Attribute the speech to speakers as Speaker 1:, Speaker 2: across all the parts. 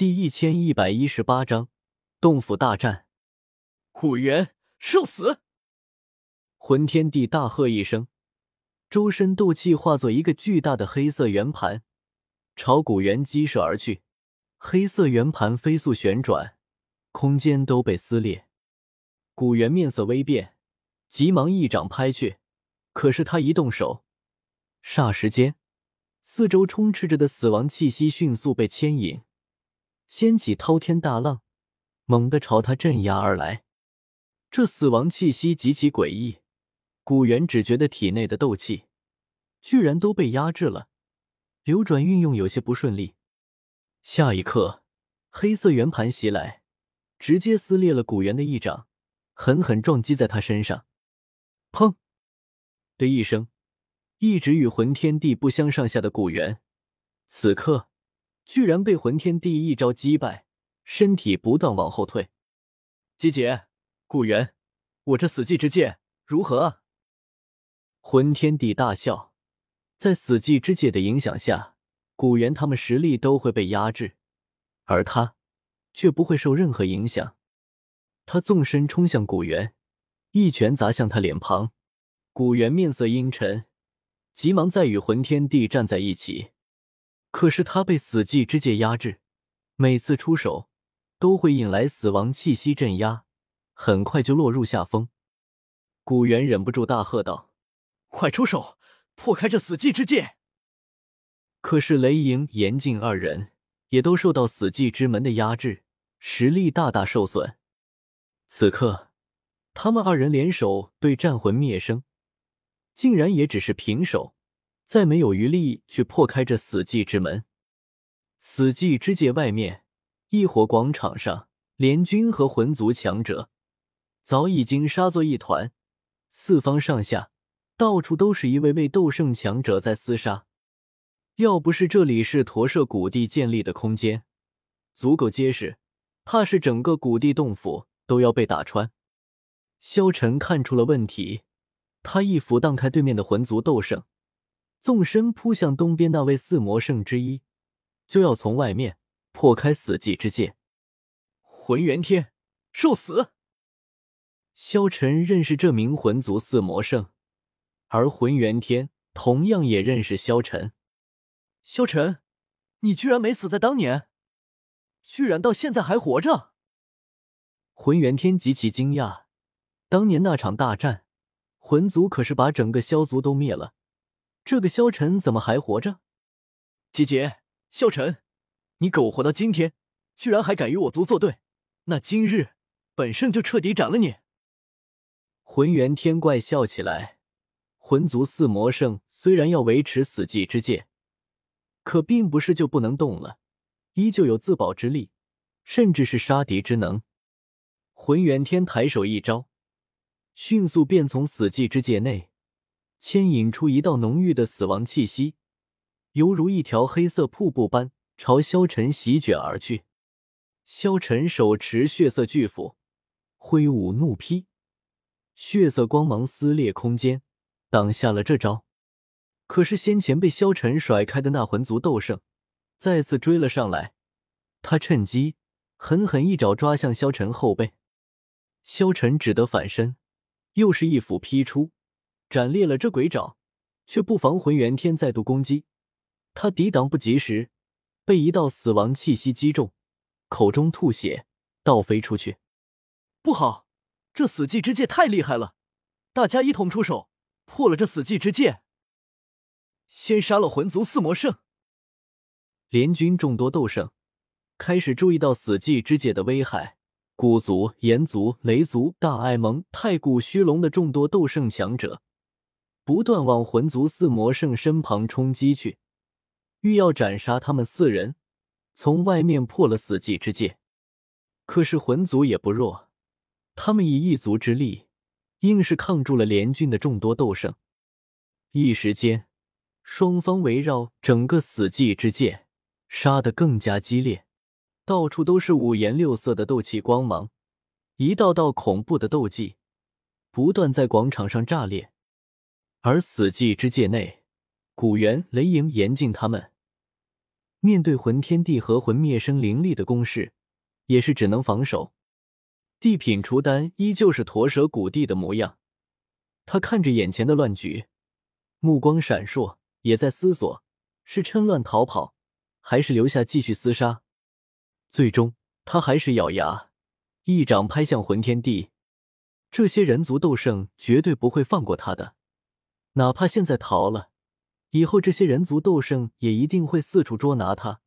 Speaker 1: 第一千一百一十八章洞府大战。
Speaker 2: 古元受死！
Speaker 1: 魂天帝大喝一声，周身斗气化作一个巨大的黑色圆盘，朝古元击射而去。黑色圆盘飞速旋转，空间都被撕裂。古元面色微变，急忙一掌拍去。可是他一动手，霎时间，四周充斥着的死亡气息迅速被牵引。掀起滔天大浪，猛地朝他镇压而来。这死亡气息极其诡异，古元只觉得体内的斗气居然都被压制了，流转运用有些不顺利。下一刻，黑色圆盘袭来，直接撕裂了古元的一掌，狠狠撞击在他身上。砰的一声，一直与魂天地不相上下的古元，此刻。居然被魂天帝一招击败，身体不断往后退。
Speaker 2: 姬姐，古元，我这死寂之戒如何啊？
Speaker 1: 魂天帝大笑，在死寂之戒的影响下，古元他们实力都会被压制，而他却不会受任何影响。他纵身冲向古元，一拳砸向他脸庞。古元面色阴沉，急忙再与魂天帝站在一起。可是他被死寂之界压制，每次出手都会引来死亡气息镇压，很快就落入下风。古元忍不住大喝道：“
Speaker 2: 快出手，破开这死寂之界！”
Speaker 1: 可是雷莹、严静二人也都受到死寂之门的压制，实力大大受损。此刻，他们二人联手对战魂灭生，竟然也只是平手。再没有余力去破开这死寂之门。死寂之界外面，异火广场上，联军和魂族强者早已经杀作一团，四方上下到处都是一位位斗圣强者在厮杀。要不是这里是驼舍古地建立的空间足够结实，怕是整个古地洞府都要被打穿。萧晨看出了问题，他一斧荡开对面的魂族斗圣。纵身扑向东边那位四魔圣之一，就要从外面破开死寂之界。
Speaker 2: 魂元天，受死！
Speaker 1: 萧晨认识这名魂族四魔圣，而魂元天同样也认识萧晨。
Speaker 2: 萧晨，你居然没死在当年，居然到现在还活着！
Speaker 1: 魂元天极其惊讶，当年那场大战，魂族可是把整个萧族都灭了。这个萧晨怎么还活着？
Speaker 2: 姐姐，萧晨，你苟活到今天，居然还敢与我族作对，那今日本圣就彻底斩了你！
Speaker 1: 浑元天怪笑起来。魂族四魔圣虽然要维持死寂之戒，可并不是就不能动了，依旧有自保之力，甚至是杀敌之能。浑元天抬手一招，迅速便从死寂之戒内。牵引出一道浓郁的死亡气息，犹如一条黑色瀑布般朝萧晨席卷而去。萧晨手持血色巨斧，挥舞怒劈，血色光芒撕裂空间，挡下了这招。可是先前被萧晨甩开的那魂族斗圣再次追了上来，他趁机狠狠一爪抓向萧晨后背，萧晨只得反身，又是一斧劈出。斩裂了这鬼爪，却不防魂元天再度攻击，他抵挡不及时，被一道死亡气息击中，口中吐血，倒飞出去。
Speaker 2: 不好，这死寂之戒太厉害了，大家一同出手，破了这死寂之戒。先杀了魂族四魔圣。
Speaker 1: 联军众多斗圣开始注意到死寂之戒的危害，古族、炎族、雷族、大艾蒙、太古虚龙的众多斗圣强者。不断往魂族四魔圣身旁冲击去，欲要斩杀他们四人，从外面破了死寂之戒。可是魂族也不弱，他们以一族之力，硬是抗住了联军的众多斗圣。一时间，双方围绕整个死寂之界，杀得更加激烈，到处都是五颜六色的斗气光芒，一道道恐怖的斗技不断在广场上炸裂。而死寂之界内，古猿、雷影、严禁他们面对魂天地和魂灭生灵力的攻势，也是只能防守。地品除丹依旧是驼蛇古地的模样，他看着眼前的乱局，目光闪烁，也在思索：是趁乱逃跑，还是留下继续厮杀？最终，他还是咬牙，一掌拍向魂天地。这些人族斗圣绝对不会放过他的，哪怕现在逃了，以后这些人族斗圣也一定会四处捉拿他，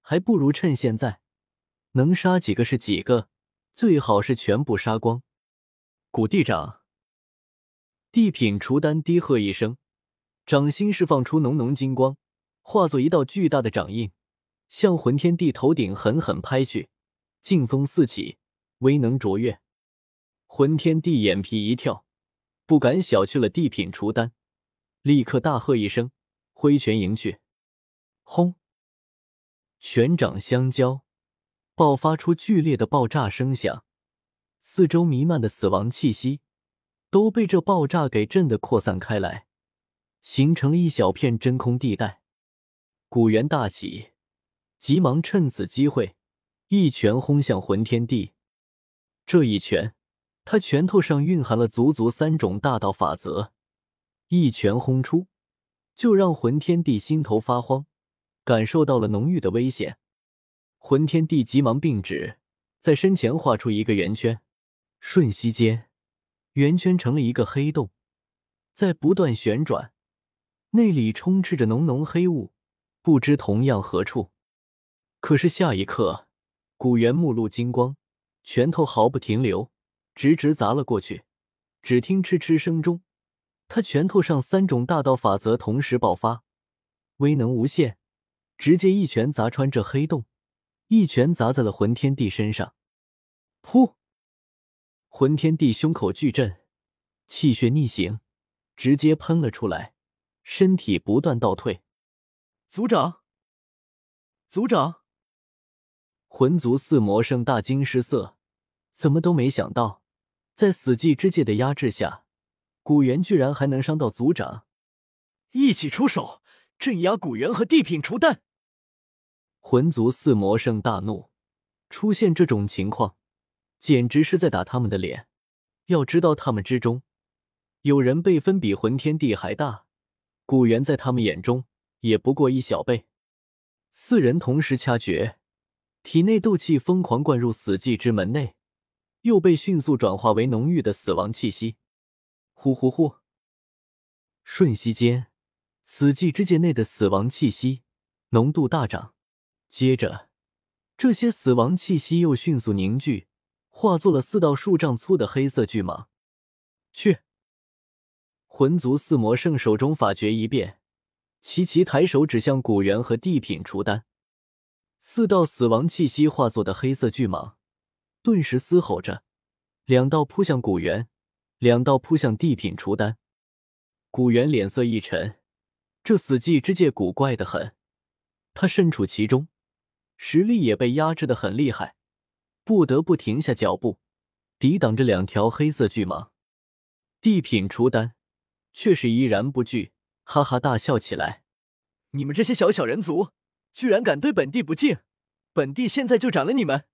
Speaker 1: 还不如趁现在，能杀几个是几个。最好是全部杀光。古地长，地品除丹低喝一声，掌心释放出浓浓金光，化作一道巨大的掌印，向魂天帝头顶狠狠拍去。劲风四起，威能卓越。魂天帝眼皮一跳，不敢小觑了地品除丹，立刻大喝一声，挥拳迎去。轰！拳掌相交。爆发出剧烈的爆炸声响，四周弥漫的死亡气息都被这爆炸给震得扩散开来，形成了一小片真空地带。古元大喜，急忙趁此机会一拳轰向魂天帝。这一拳，他拳头上蕴含了足足三种大道法则，一拳轰出，就让魂天帝心头发慌，感受到了浓郁的危险。魂天帝急忙并指，在身前画出一个圆圈，瞬息间，圆圈成了一个黑洞，在不断旋转，内里充斥着浓浓黑雾，不知同样何处。可是下一刻，古猿目露金光，拳头毫不停留，直直砸了过去。只听嗤嗤声中，他拳头上三种大道法则同时爆发，威能无限，直接一拳砸穿这黑洞。一拳砸在了魂天帝身上，噗！魂天帝胸口巨震，气血逆行，直接喷了出来，身体不断倒退。
Speaker 2: 族长，族长！
Speaker 1: 魂族四魔圣大惊失色，怎么都没想到，在死寂之界的压制下，古元居然还能伤到族长。
Speaker 2: 一起出手，镇压古元和地品除丹。
Speaker 1: 魂族四魔圣大怒，出现这种情况，简直是在打他们的脸。要知道，他们之中有人辈分比魂天帝还大，古元在他们眼中也不过一小辈。四人同时掐诀，体内斗气疯狂灌入死寂之门内，又被迅速转化为浓郁的死亡气息。呼呼呼！瞬息间，死寂之界内的死亡气息浓度大涨。接着，这些死亡气息又迅速凝聚，化作了四道数丈粗的黑色巨蟒。去！魂族四魔圣手中法诀一变，齐齐抬手指向古猿和地品除丹。四道死亡气息化作的黑色巨蟒，顿时嘶吼着，两道扑向古猿，两道扑向地品除丹。古元脸色一沉，这死寂之界古怪的很，他身处其中。实力也被压制的很厉害，不得不停下脚步，抵挡着两条黑色巨蟒。地品除丹却是依然不惧，哈哈大笑起来：“
Speaker 2: 你们这些小小人族，居然敢对本帝不敬！本帝现在就斩了你们！”